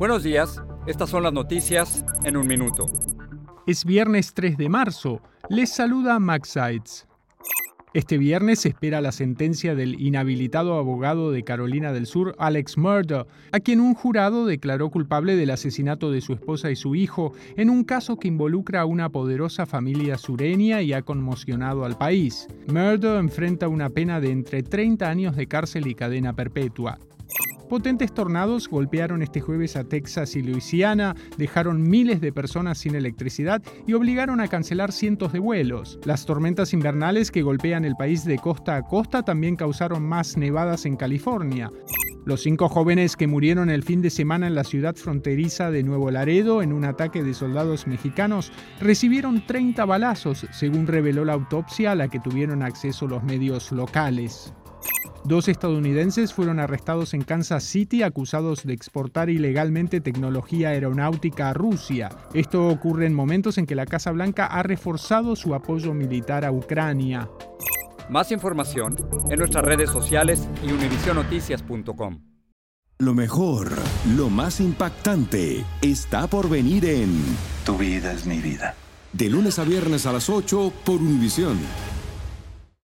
Buenos días, estas son las noticias en un minuto. Es viernes 3 de marzo. Les saluda Max Seitz. Este viernes se espera la sentencia del inhabilitado abogado de Carolina del Sur, Alex Murdoch, a quien un jurado declaró culpable del asesinato de su esposa y su hijo en un caso que involucra a una poderosa familia sureña y ha conmocionado al país. Murdoch enfrenta una pena de entre 30 años de cárcel y cadena perpetua. Potentes tornados golpearon este jueves a Texas y Luisiana, dejaron miles de personas sin electricidad y obligaron a cancelar cientos de vuelos. Las tormentas invernales que golpean el país de costa a costa también causaron más nevadas en California. Los cinco jóvenes que murieron el fin de semana en la ciudad fronteriza de Nuevo Laredo en un ataque de soldados mexicanos recibieron 30 balazos, según reveló la autopsia a la que tuvieron acceso los medios locales. Dos estadounidenses fueron arrestados en Kansas City acusados de exportar ilegalmente tecnología aeronáutica a Rusia. Esto ocurre en momentos en que la Casa Blanca ha reforzado su apoyo militar a Ucrania. Más información en nuestras redes sociales y univisionoticias.com. Lo mejor, lo más impactante, está por venir en Tu vida es mi vida. De lunes a viernes a las 8 por Univisión.